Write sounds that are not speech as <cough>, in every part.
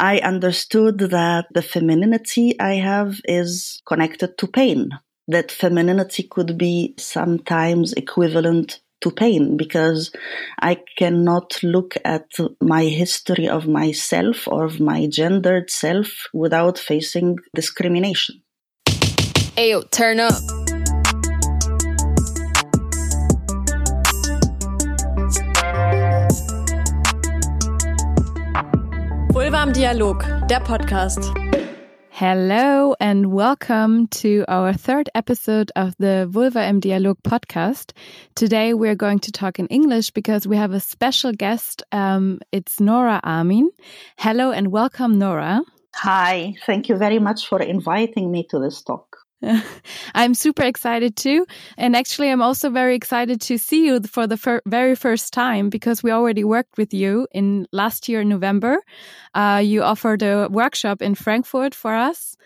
I understood that the femininity I have is connected to pain, that femininity could be sometimes equivalent to pain because I cannot look at my history of myself or of my gendered self without facing discrimination. Ayo, turn up. Vulva im Dialog, der Podcast. Hello and welcome to our third episode of the Vulva im Dialog podcast. Today we're going to talk in English because we have a special guest. Um, it's Nora Amin. Hello and welcome, Nora. Hi, thank you very much for inviting me to this talk. <laughs> I'm super excited too. And actually, I'm also very excited to see you for the fir very first time because we already worked with you in last year, November. Uh, you offered a workshop in Frankfurt for us.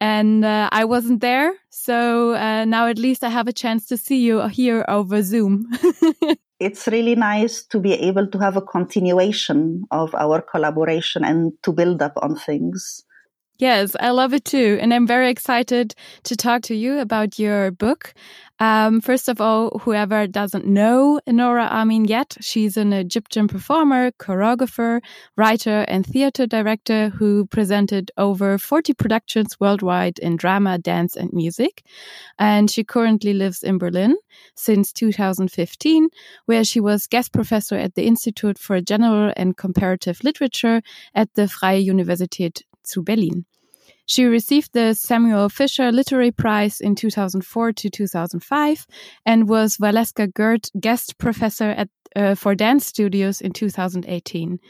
And uh, I wasn't there. So uh, now at least I have a chance to see you here over Zoom. <laughs> it's really nice to be able to have a continuation of our collaboration and to build up on things. Yes, I love it too. And I'm very excited to talk to you about your book. Um, first of all, whoever doesn't know Nora Amin yet, she's an Egyptian performer, choreographer, writer, and theater director who presented over 40 productions worldwide in drama, dance, and music. And she currently lives in Berlin since 2015, where she was guest professor at the Institute for General and Comparative Literature at the Freie Universität zu Berlin. She received the Samuel Fischer Literary Prize in 2004 to 2005 and was Valeska Gert guest professor at uh, for dance studios in 2018.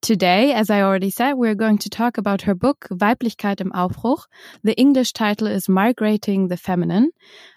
Today, as I already said, we're going to talk about her book Weiblichkeit im Aufbruch. The English title is Migrating the Feminine,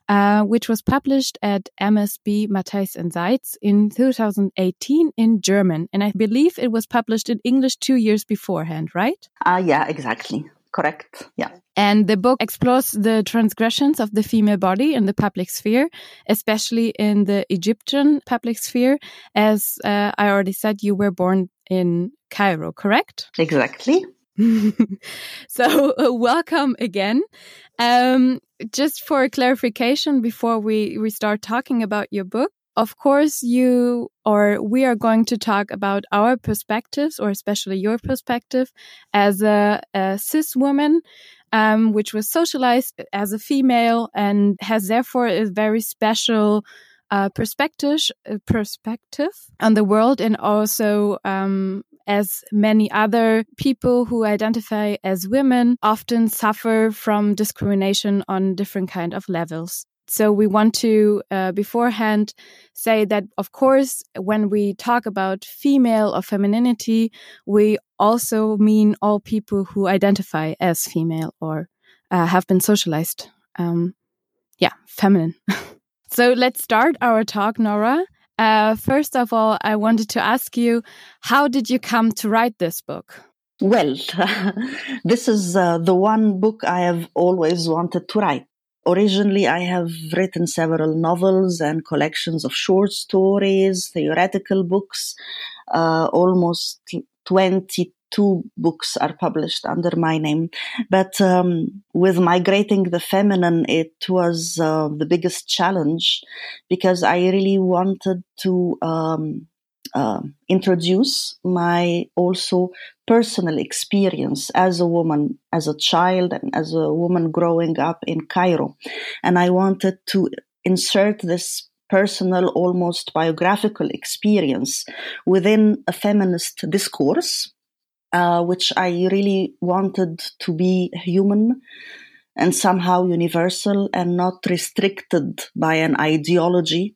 uh, which was published at MSB Matthes and Seitz in 2018 in German. And I believe it was published in English two years beforehand, right? Uh, yeah, exactly correct. Yeah. And the book explores the transgressions of the female body in the public sphere, especially in the Egyptian public sphere. As uh, I already said, you were born in Cairo, correct? Exactly. <laughs> so, uh, welcome again. Um, just for clarification, before we, we start talking about your book, of course, you or we are going to talk about our perspectives, or especially your perspective as a, a cis woman, um, which was socialized as a female and has therefore a very special uh, perspective uh, perspective on the world, and also um, as many other people who identify as women often suffer from discrimination on different kind of levels so we want to uh, beforehand say that of course when we talk about female or femininity we also mean all people who identify as female or uh, have been socialized um, yeah feminine. <laughs> So let's start our talk nora. Uh, first of all i wanted to ask you how did you come to write this book? Well, <laughs> this is uh, the one book I have always wanted to write originally I have written several novels and collections of short stories, theoretical books. Uh, almost 22 books are published under my name. But um, with migrating the feminine, it was uh, the biggest challenge because I really wanted to um, uh, introduce my also personal experience as a woman, as a child, and as a woman growing up in Cairo. And I wanted to insert this personal, almost biographical experience within a feminist discourse, uh, which I really wanted to be human and somehow universal and not restricted by an ideology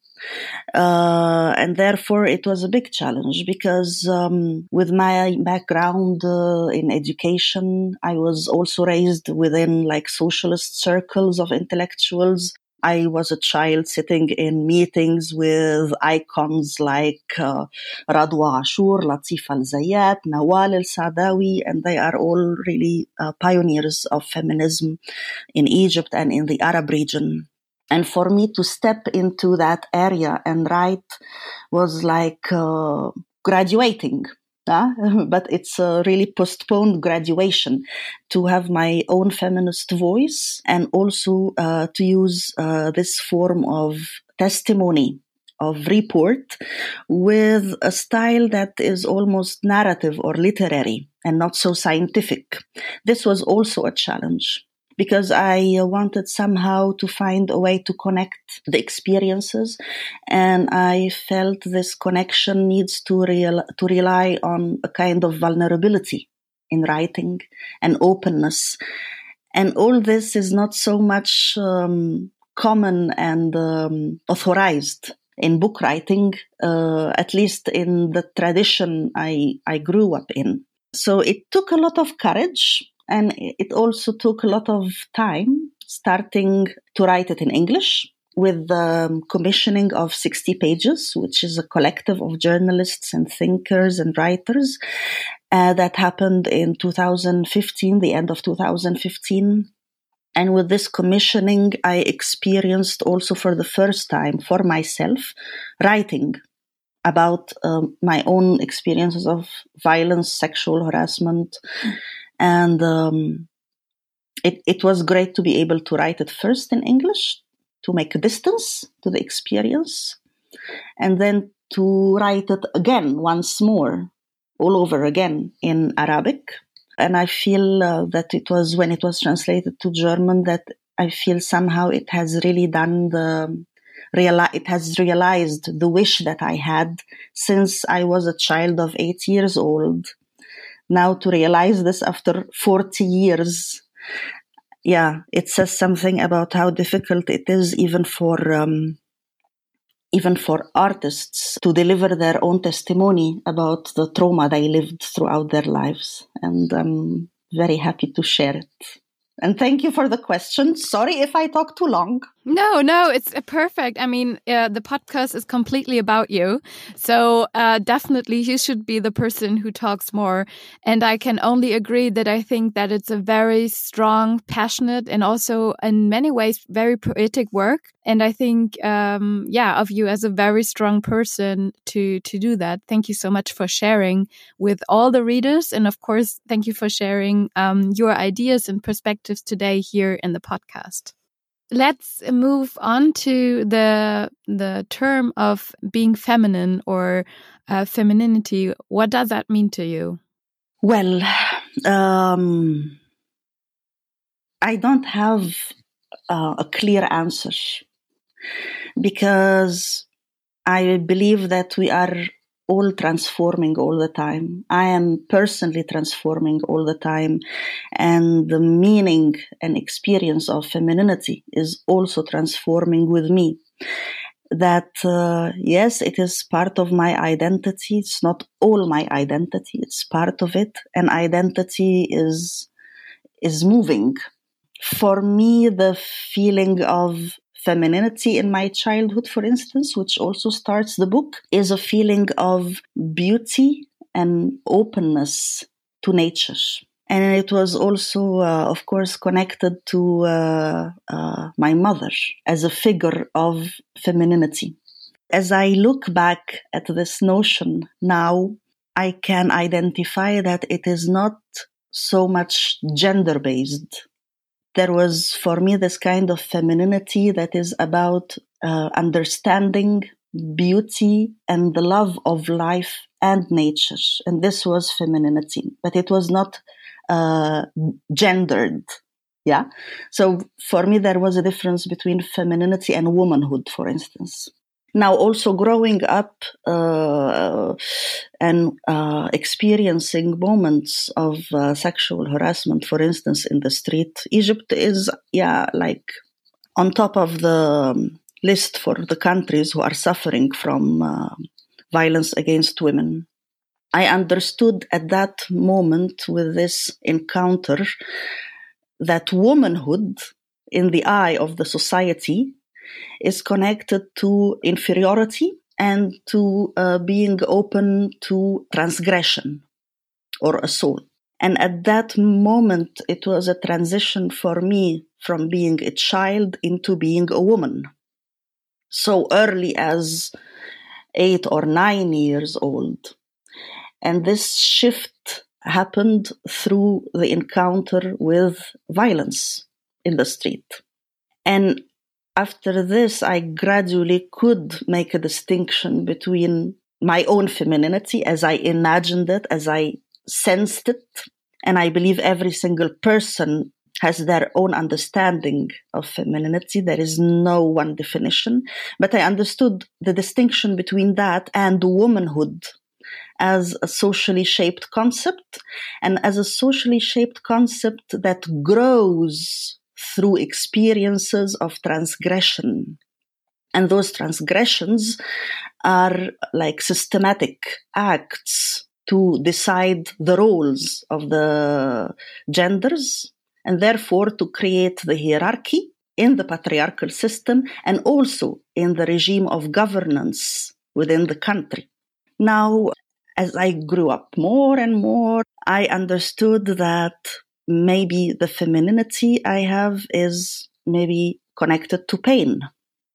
uh, and therefore, it was a big challenge because um, with my background uh, in education, I was also raised within like socialist circles of intellectuals. I was a child sitting in meetings with icons like uh, Radwa Ashur, Latif Al Zayat, Nawal Al Sadawi, and they are all really uh, pioneers of feminism in Egypt and in the Arab region. And for me to step into that area and write was like uh, graduating uh, <laughs> but it's a really postponed graduation to have my own feminist voice and also uh, to use uh, this form of testimony of report with a style that is almost narrative or literary and not so scientific. This was also a challenge because I wanted somehow to find a way to connect the experiences, and I felt this connection needs to real, to rely on a kind of vulnerability in writing and openness, and all this is not so much um, common and um, authorized in book writing, uh, at least in the tradition I I grew up in. So it took a lot of courage and it also took a lot of time starting to write it in English with the commissioning of 60 pages, which is a collective of journalists and thinkers and writers. Uh, that happened in 2015, the end of 2015. And with this commissioning, I experienced also for the first time for myself writing about um, my own experiences of violence, sexual harassment, and um, it, it was great to be able to write it first in English to make a distance to the experience, and then to write it again once more, all over again in Arabic. And I feel uh, that it was when it was translated to German that I feel somehow it has really done the reali- it has realized the wish that I had since I was a child of eight years old now to realize this after 40 years yeah it says something about how difficult it is even for um, even for artists to deliver their own testimony about the trauma they lived throughout their lives and i'm very happy to share it and thank you for the question. Sorry if I talk too long. No, no, it's uh, perfect. I mean, uh, the podcast is completely about you. So uh, definitely you should be the person who talks more. And I can only agree that I think that it's a very strong, passionate, and also in many ways very poetic work. And I think, um, yeah, of you as a very strong person to to do that. Thank you so much for sharing with all the readers, and of course, thank you for sharing um, your ideas and perspectives today here in the podcast let's move on to the the term of being feminine or uh, femininity. What does that mean to you? Well, um, I don't have uh, a clear answer because I believe that we are all transforming all the time. I am personally transforming all the time. And the meaning and experience of femininity is also transforming with me. That, uh, yes, it is part of my identity. It's not all my identity. It's part of it. And identity is, is moving. For me, the feeling of femininity in my childhood, for instance, which also starts the book, is a feeling of beauty and openness to nature. And it was also, uh, of course, connected to uh, uh, my mother as a figure of femininity. As I look back at this notion now, I can identify that it is not so much gender based there was for me this kind of femininity that is about uh, understanding beauty and the love of life and nature. And this was femininity, but it was not uh, gendered. Yeah. So for me, there was a difference between femininity and womanhood, for instance. Now, also growing up uh, and uh, experiencing moments of uh, sexual harassment, for instance, in the street, Egypt is, yeah, like on top of the list for the countries who are suffering from uh, violence against women. I understood at that moment with this encounter that womanhood in the eye of the society is connected to inferiority and to uh, being open to transgression or assault. And at that moment, it was a transition for me from being a child into being a woman. So early as eight or nine years old. And this shift happened through the encounter with violence in the street. And after this, I gradually could make a distinction between my own femininity as I imagined it, as I sensed it. And I believe every single person has their own understanding of femininity. There is no one definition, but I understood the distinction between that and womanhood as a socially shaped concept and as a socially shaped concept that grows through experiences of transgression. And those transgressions are like systematic acts to decide the roles of the genders and therefore to create the hierarchy in the patriarchal system and also in the regime of governance within the country. Now, as I grew up more and more, I understood that maybe the femininity I have is maybe connected to pain.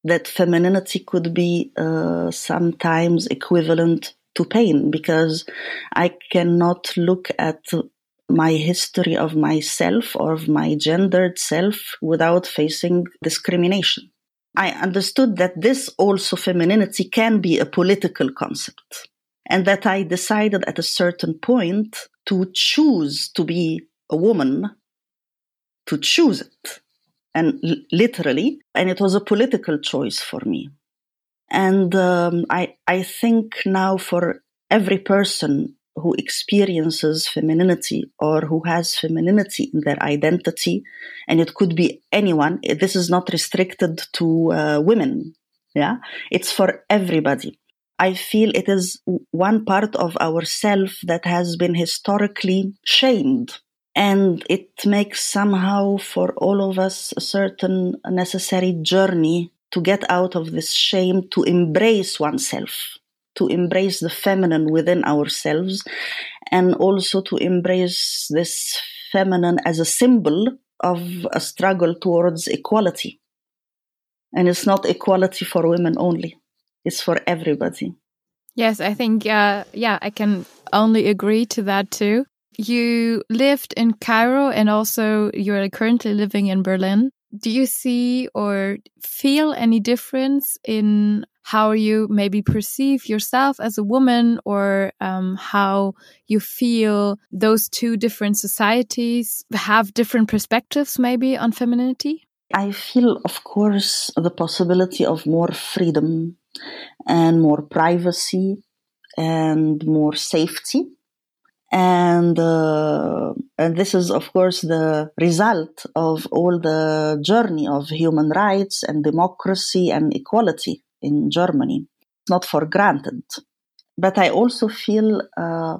That femininity could be uh, sometimes equivalent to pain because I cannot look at my history of myself or of my gendered self without facing discrimination. I understood that this also femininity can be a political concept and that I decided at a certain point to choose to be a woman, to choose it, and literally, and it was a political choice for me. And um, I, I think now for every person who experiences femininity or who has femininity in their identity, and it could be anyone. This is not restricted to uh, women. Yeah, it's for everybody. I feel it is one part of ourself that has been historically shamed. And it makes somehow for all of us a certain necessary journey to get out of this shame, to embrace oneself to embrace the feminine within ourselves and also to embrace this feminine as a symbol of a struggle towards equality. And it's not equality for women only, it's for everybody. Yes, I think, uh, yeah, I can only agree to that too. You lived in Cairo and also you're currently living in Berlin. Do you see or feel any difference in how you maybe perceive yourself as a woman or um, how you feel those two different societies have different perspectives maybe on femininity? I feel, of course, the possibility of more freedom and more privacy and more safety. And, uh, and this is, of course, the result of all the journey of human rights and democracy and equality in Germany. It's not for granted. But I also feel uh,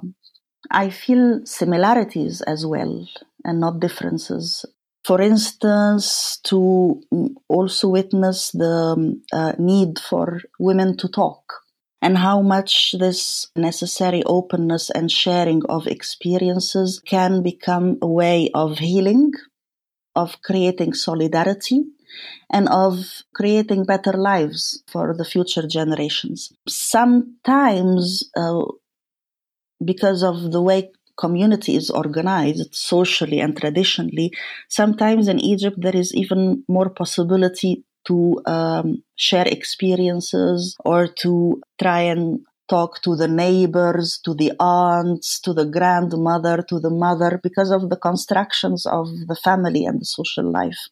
I feel similarities as well and not differences. For instance, to also witness the uh, need for women to talk and how much this necessary openness and sharing of experiences can become a way of healing, of creating solidarity, and of creating better lives for the future generations. Sometimes, uh, because of the way community is organized socially and traditionally, sometimes in Egypt there is even more possibility to um, share experiences or to try and talk to the neighbors, to the aunts, to the grandmother, to the mother, because of the constructions of the family and the social life.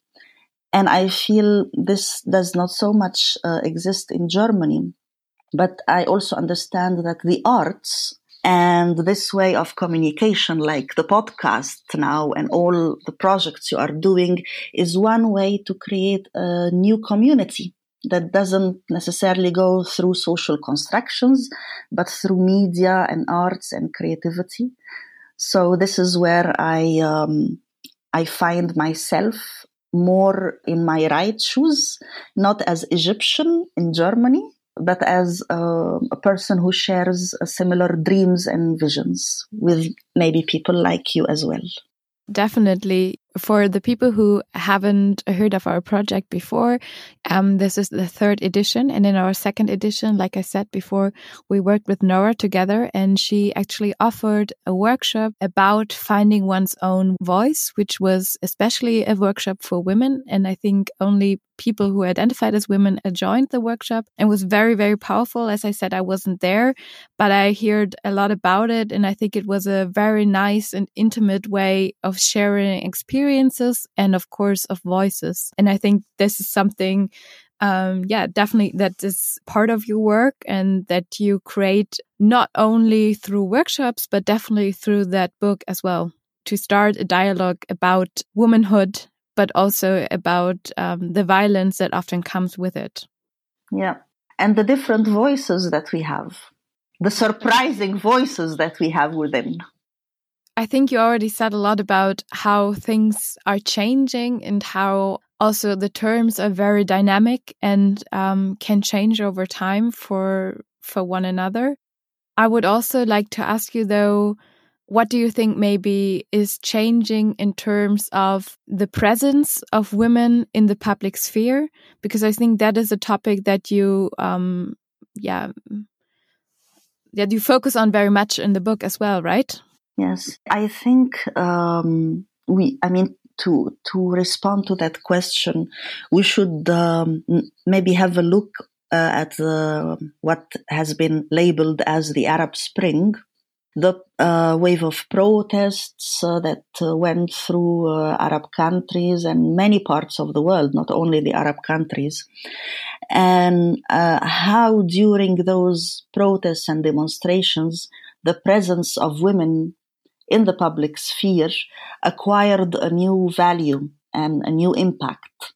And I feel this does not so much uh, exist in Germany. But I also understand that the arts and this way of communication, like the podcast now and all the projects you are doing, is one way to create a new community that doesn't necessarily go through social constructions, but through media and arts and creativity. So this is where I um, I find myself more in my right shoes, not as Egyptian in Germany, but as a, person who shares similar dreams and visions with maybe people like you as well. Definitely. For the people who haven't heard of our project before, um, this is the third edition. And in our second edition, like I said before, we worked with Nora together and she actually offered a workshop about finding one's own voice, which was especially a workshop for women. And I think only people who identified as women joined the workshop and was very, very powerful. As I said, I wasn't there, but I heard a lot about it. And I think it was a very nice and intimate way of sharing experiences and, of course, of voices. And I think this is something um, yeah, definitely that is part of your work and that you create not only through workshops, but definitely through that book as well to start a dialogue about womanhood but also about um, the violence that often comes with it. Yeah. And the different voices that we have, the surprising voices that we have within. I think you already said a lot about how things are changing and how also the terms are very dynamic and um, can change over time for for one another. I would also like to ask you though what do you think maybe is changing in terms of the presence of women in the public sphere? Because I think that is a topic that you, um, yeah, that you focus on very much in the book as well, right? Yes, I think um, we. I mean, to to respond to that question, we should um, maybe have a look uh, at uh, what has been labeled as the Arab Spring the uh, wave of protests uh, that uh, went through uh, Arab countries and many parts of the world, not only the Arab countries, and uh, how during those protests and demonstrations, the presence of women in the public sphere acquired a new value and a new impact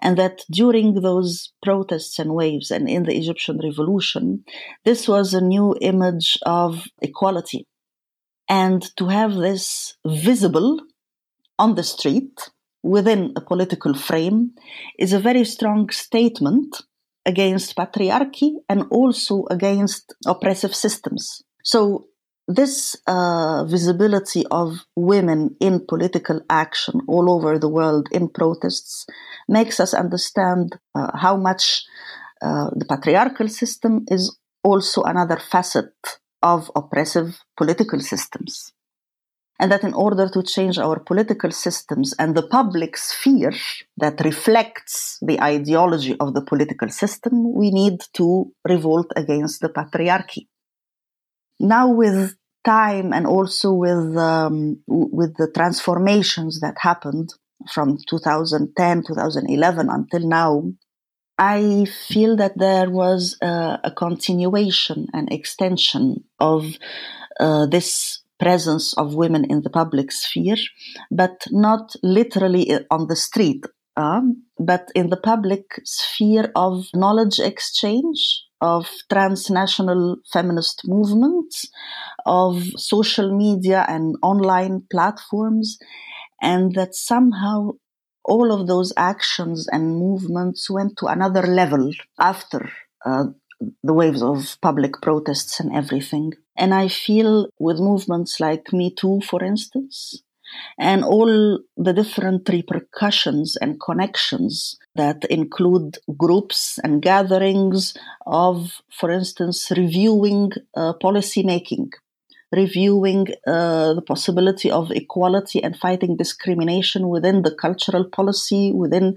and that during those protests and waves and in the Egyptian revolution, this was a new image of equality. And to have this visible on the street within a political frame is a very strong statement against patriarchy and also against oppressive systems. So this uh, visibility of women in political action all over the world in protests makes us understand uh, how much uh, the patriarchal system is also another facet of oppressive political systems. And that in order to change our political systems and the public sphere that reflects the ideology of the political system, we need to revolt against the patriarchy. Now, with time and also with um, with the transformations that happened from 2010 2011 until now i feel that there was a, a continuation and extension of uh, this presence of women in the public sphere but not literally on the street um, but in the public sphere of knowledge exchange of transnational feminist movements, of social media and online platforms, and that somehow all of those actions and movements went to another level after uh, the waves of public protests and everything. And I feel with movements like Me Too, for instance, and all the different repercussions and connections that include groups and gatherings of, for instance, reviewing uh, policy making, reviewing uh, the possibility of equality and fighting discrimination within the cultural policy, within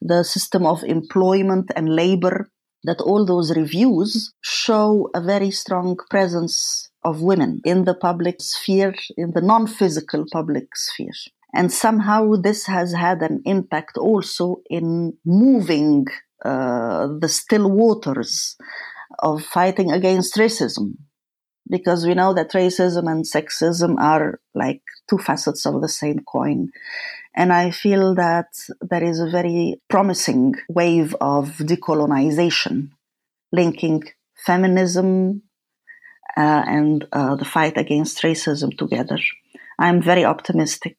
the system of employment and labor, that all those reviews show a very strong presence of women in the public sphere, in the non physical public sphere. And somehow this has had an impact also in moving uh, the still waters of fighting against racism. Because we know that racism and sexism are like two facets of the same coin. And I feel that there is a very promising wave of decolonization linking feminism, uh, and uh, the fight against racism together. I'm very optimistic.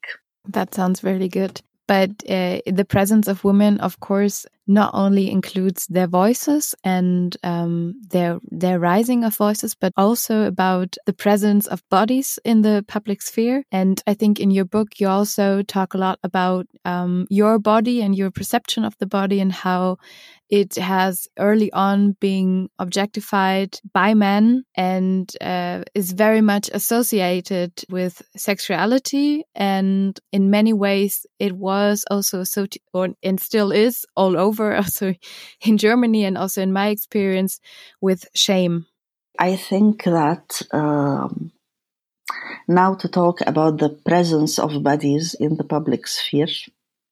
That sounds very good. But uh, the presence of women, of course, not only includes their voices and um, their their rising of voices, but also about the presence of bodies in the public sphere. And I think in your book you also talk a lot about um, your body and your perception of the body and how it has early on being objectified by men and uh, is very much associated with sexuality. And in many ways, it was also so or and still is all over, <laughs> also in Germany and also in my experience with shame. I think that um, now to talk about the presence of bodies in the public sphere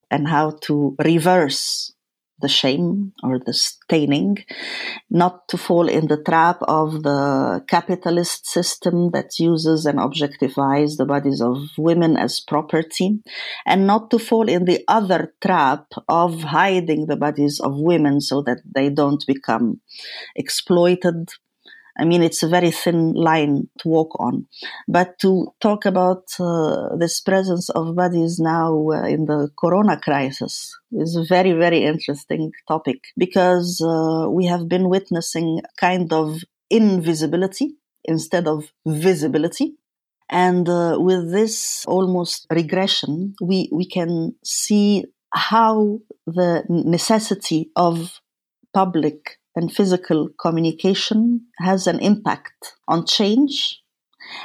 and how to reverse the shame or the staining, not to fall in the trap of the capitalist system that uses and objectifies the bodies of women as property, and not to fall in the other trap of hiding the bodies of women so that they don't become exploited I mean, it's a very thin line to walk on. But to talk about uh, this presence of bodies now uh, in the corona crisis is a very, very interesting topic because uh, we have been witnessing kind of invisibility instead of visibility. And uh, with this almost regression, we, we can see how the necessity of public and physical communication has an impact on change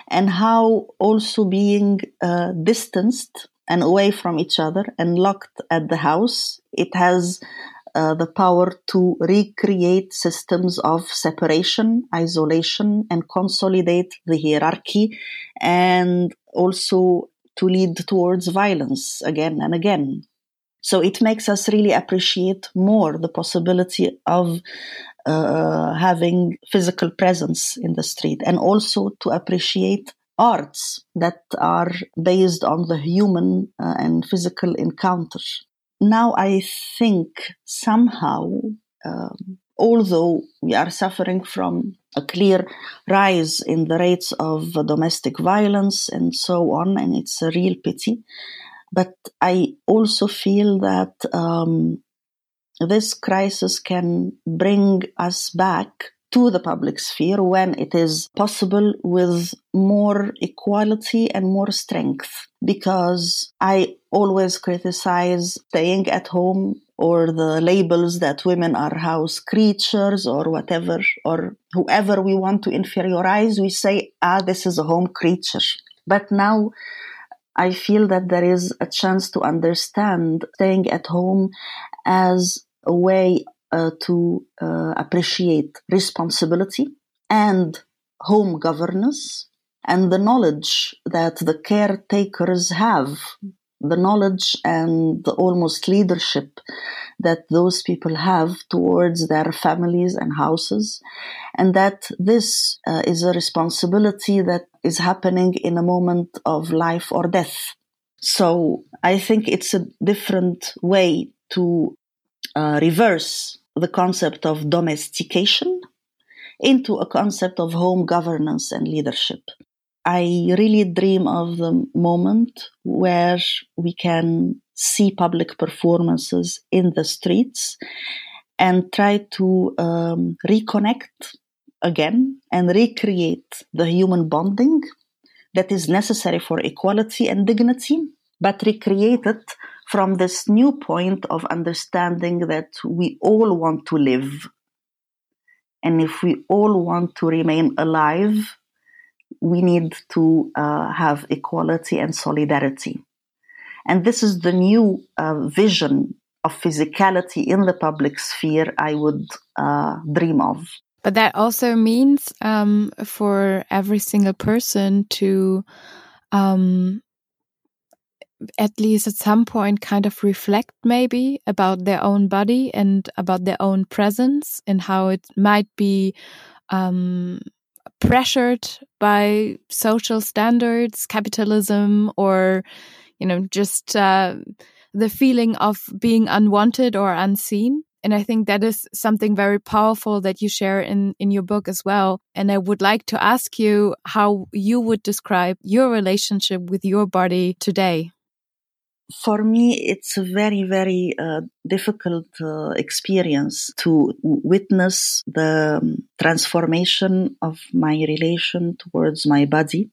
and how also being uh, distanced and away from each other and locked at the house, it has uh, the power to recreate systems of separation, isolation, and consolidate the hierarchy, and also to lead towards violence again and again. So it makes us really appreciate more the possibility of uh, having physical presence in the street and also to appreciate arts that are based on the human uh, and physical encounter. Now I think somehow, um, although we are suffering from a clear rise in the rates of domestic violence and so on, and it's a real pity, but I also feel that um, this crisis can bring us back to the public sphere when it is possible with more equality and more strength. Because I always criticize staying at home or the labels that women are house creatures or whatever, or whoever we want to inferiorize, we say, ah, this is a home creature. But now I feel that there is a chance to understand staying at home as a way uh, to uh, appreciate responsibility and home governance and the knowledge that the caretakers have the knowledge and the almost leadership that those people have towards their families and houses, and that this uh, is a responsibility that is happening in a moment of life or death. So I think it's a different way to uh, reverse the concept of domestication into a concept of home governance and leadership. I really dream of the moment where we can see public performances in the streets and try to um, reconnect again and recreate the human bonding that is necessary for equality and dignity, but recreate it from this new point of understanding that we all want to live. And if we all want to remain alive, we need to uh, have equality and solidarity. And this is the new uh, vision of physicality in the public sphere I would uh, dream of. But that also means um, for every single person to, um, at least at some point, kind of reflect maybe about their own body and about their own presence and how it might be um, pressured by social standards, capitalism, or, you know, just uh, the feeling of being unwanted or unseen. And I think that is something very powerful that you share in, in your book as well. And I would like to ask you how you would describe your relationship with your body today. for me, it's a very, very uh, difficult uh, experience to witness the um, transformation of my relation towards my body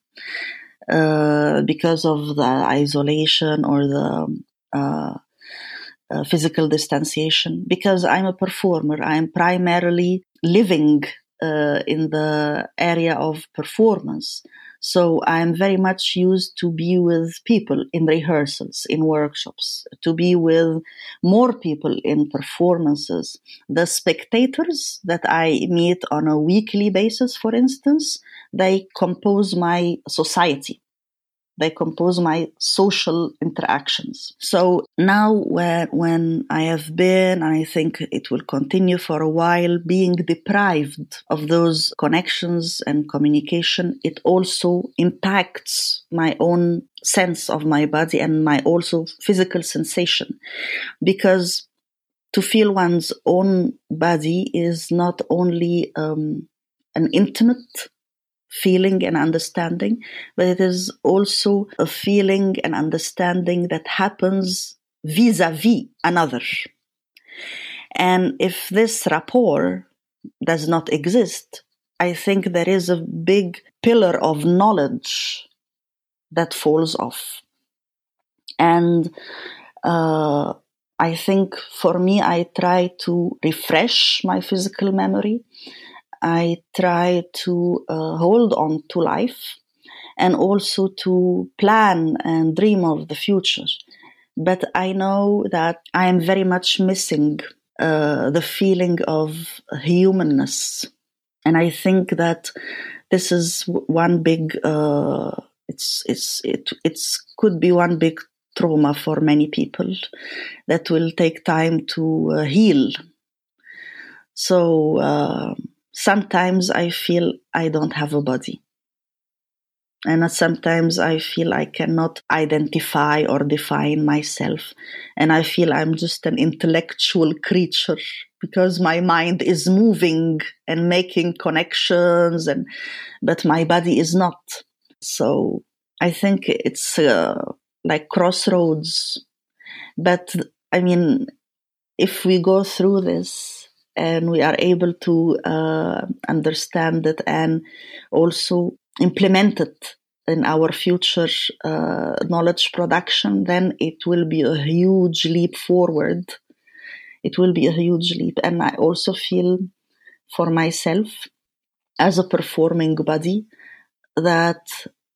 uh, because of the isolation or the uh, physical distanciation. Because I'm a performer, I'm primarily living uh, in the area of performance. So I'm very much used to be with people in rehearsals, in workshops, to be with more people in performances. The spectators that I meet on a weekly basis, for instance, they compose my society. They compose my social interactions. So now when, when I have been, I think it will continue for a while, being deprived of those connections and communication, it also impacts my own sense of my body and my also physical sensation. Because to feel one's own body is not only um, an intimate feeling and understanding, but it is also a feeling and understanding that happens vis a vis another. And if this rapport does not exist, I think there is a big pillar of knowledge that falls off. And uh, I think for me, I try to refresh my physical memory I try to uh, hold on to life and also to plan and dream of the future. But I know that I am very much missing uh, the feeling of humanness. And I think that this is one big, uh, it's, it's, it, it's could be one big trauma for many people that will take time to uh, heal. So, uh, sometimes I feel I don't have a body. And sometimes I feel I cannot identify or define myself. And I feel I'm just an intellectual creature because my mind is moving and making connections and, but my body is not. So I think it's uh, like crossroads. But I mean, if we go through this, and we are able to uh, understand it and also implement it in our future uh, knowledge production, then it will be a huge leap forward. It will be a huge leap. And I also feel for myself as a performing body that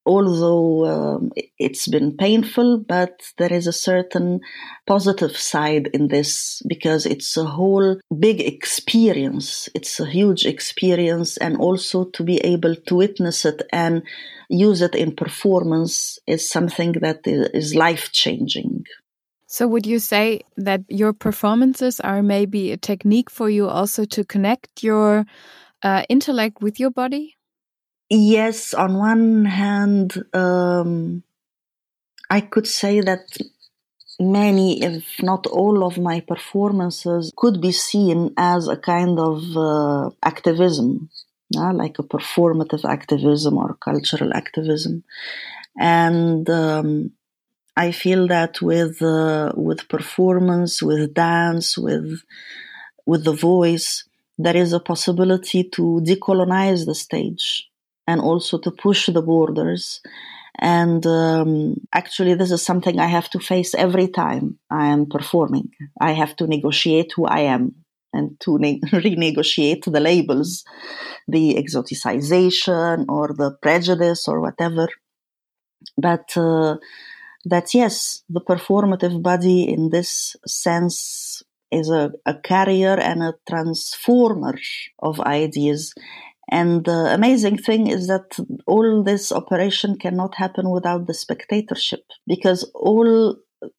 although um, it's been painful, but there is a certain positive side in this because it's a whole big experience. It's a huge experience. And also to be able to witness it and use it in performance is something that is life changing. So, would you say that your performances are maybe a technique for you also to connect your uh, intellect with your body? Yes, on one hand, um, I could say that many, if not all, of my performances could be seen as a kind of uh, activism, yeah, like a performative activism or cultural activism. And um, I feel that with uh, with performance, with dance, with with the voice, there is a possibility to decolonize the stage and also to push the borders. And um, actually, this is something I have to face every time I am performing. I have to negotiate who I am and to ne- <laughs> renegotiate the labels, the exoticization or the prejudice or whatever. But uh, that, yes, the performative body in this sense is a, a carrier and a transformer of ideas and the amazing thing is that all this operation cannot happen without the spectatorship because all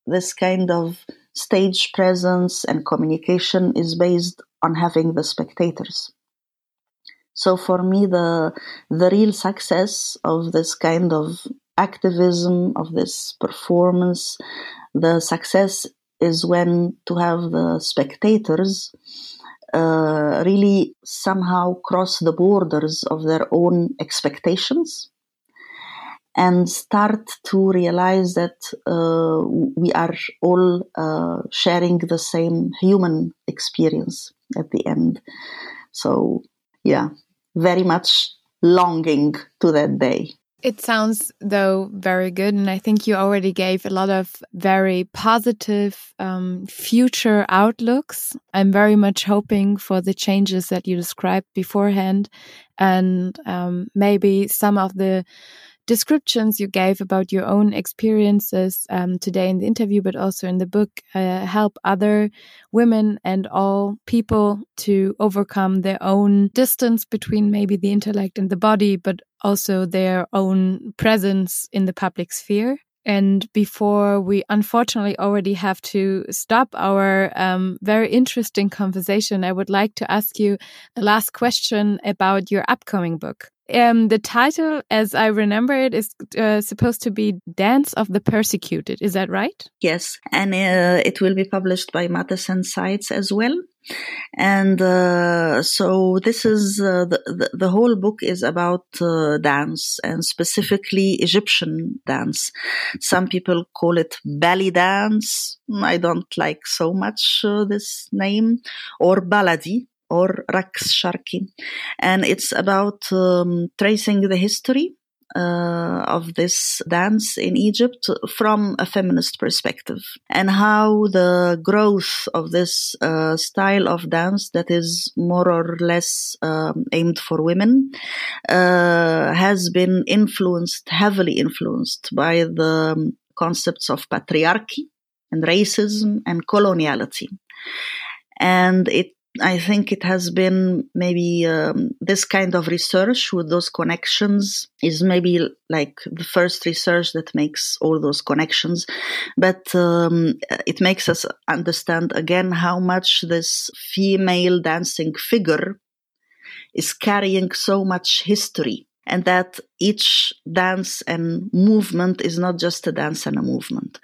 this kind of stage presence and communication is based on having the spectators. So for me, the, the real success of this kind of activism, of this performance, the success is when to have the spectators uh, really somehow cross the borders of their own expectations and start to realize that uh, we are all uh, sharing the same human experience at the end. So, yeah, very much longing to that day. It sounds, though, very good. And I think you already gave a lot of very positive um, future outlooks. I'm very much hoping for the changes that you described beforehand. And um, maybe some of the descriptions you gave about your own experiences um, today in the interview, but also in the book, uh, help other women and all people to overcome their own distance between maybe the intellect and the body, but also their own presence in the public sphere. And before we unfortunately already have to stop our um, very interesting conversation, I would like to ask you a last question about your upcoming book. Um, the title, as I remember it, is uh, supposed to be Dance of the Persecuted. Is that right? Yes. And uh, it will be published by Matthes & Seitz as well. And uh, so this is uh, the, the, the whole book is about uh, dance and specifically Egyptian dance. Some people call it belly dance. I don't like so much uh, this name or baladi or Raqs Sharqi. And it's about um, tracing the history uh, of this dance in Egypt from a feminist perspective and how the growth of this uh, style of dance that is more or less um, aimed for women uh, has been influenced, heavily influenced by the concepts of patriarchy and racism and coloniality. And it I think it has been maybe um, this kind of research with those connections is maybe like the first research that makes all those connections, but um, it makes us understand again how much this female dancing figure is carrying so much history and that each dance and movement is not just a dance and a movement.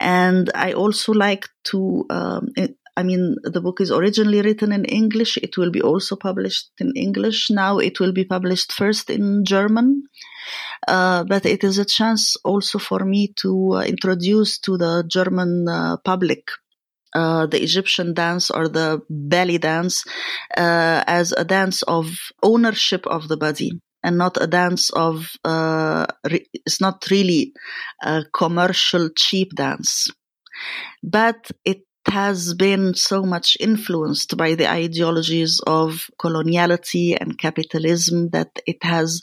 And I also like to um, I mean, the book is originally written in English. It will be also published in English. Now it will be published first in German. Uh, but it is a chance also for me to uh, introduce to the German uh, public uh, the Egyptian dance or the belly dance uh, as a dance of ownership of the body and not a dance of uh, re- it's not really a commercial cheap dance but it has been so much influenced by the ideologies of coloniality and capitalism that it has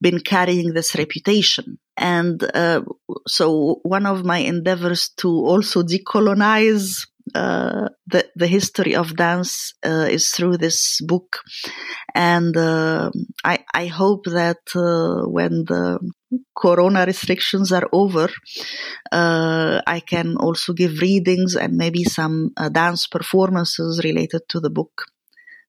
been carrying this reputation. And uh, so, one of my endeavors to also decolonize uh, the the history of dance uh, is through this book, and uh, I I hope that uh, when the Corona restrictions are over, uh, I can also give readings and maybe some uh, dance performances related to the book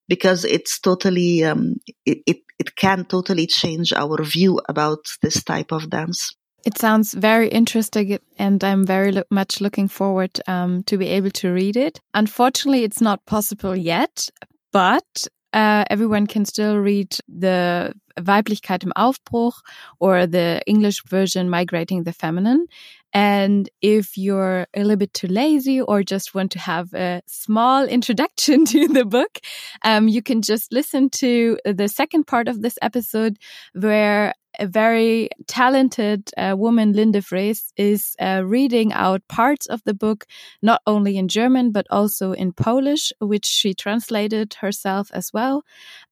because it's totally um, it, it it can totally change our view about this type of dance. It sounds very interesting, and I'm very lo much looking forward um, to be able to read it. Unfortunately, it's not possible yet, but uh, everyone can still read the Weiblichkeit im Aufbruch or the English version Migrating the Feminine. And if you're a little bit too lazy or just want to have a small introduction <laughs> to the book, um, you can just listen to the second part of this episode where a very talented uh, woman, Lynn de Vrees, is uh, reading out parts of the book, not only in German, but also in Polish, which she translated herself as well.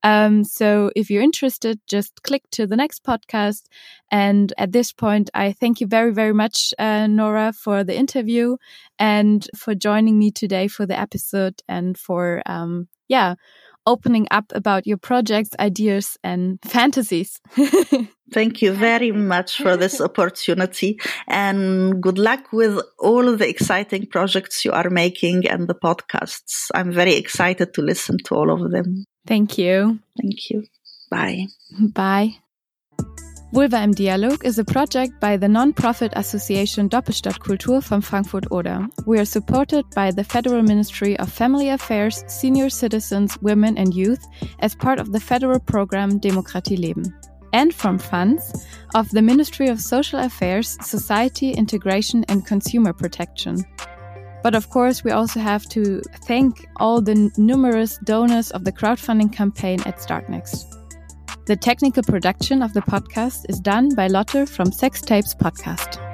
Um, so if you're interested, just click to the next podcast. And at this point, I thank you very, very much, uh, Nora, for the interview and for joining me today for the episode and for, um, yeah, opening up about your projects, ideas, and <laughs> fantasies. Thank you very much for this <laughs> opportunity and good luck with all of the exciting projects you are making and the podcasts. I'm very excited to listen to all of them. Thank you. Thank you. Bye. Bye. Vulva im Dialog is a project by the non-profit association Doppelstadtkultur from Frankfurt-Oder. We are supported by the Federal Ministry of Family Affairs, Senior Citizens, Women and Youth as part of the federal program Demokratie Leben. And from funds of the Ministry of Social Affairs, Society, Integration and Consumer Protection. But of course, we also have to thank all the numerous donors of the crowdfunding campaign at StartNext. The technical production of the podcast is done by Lotte from Sex Tapes Podcast.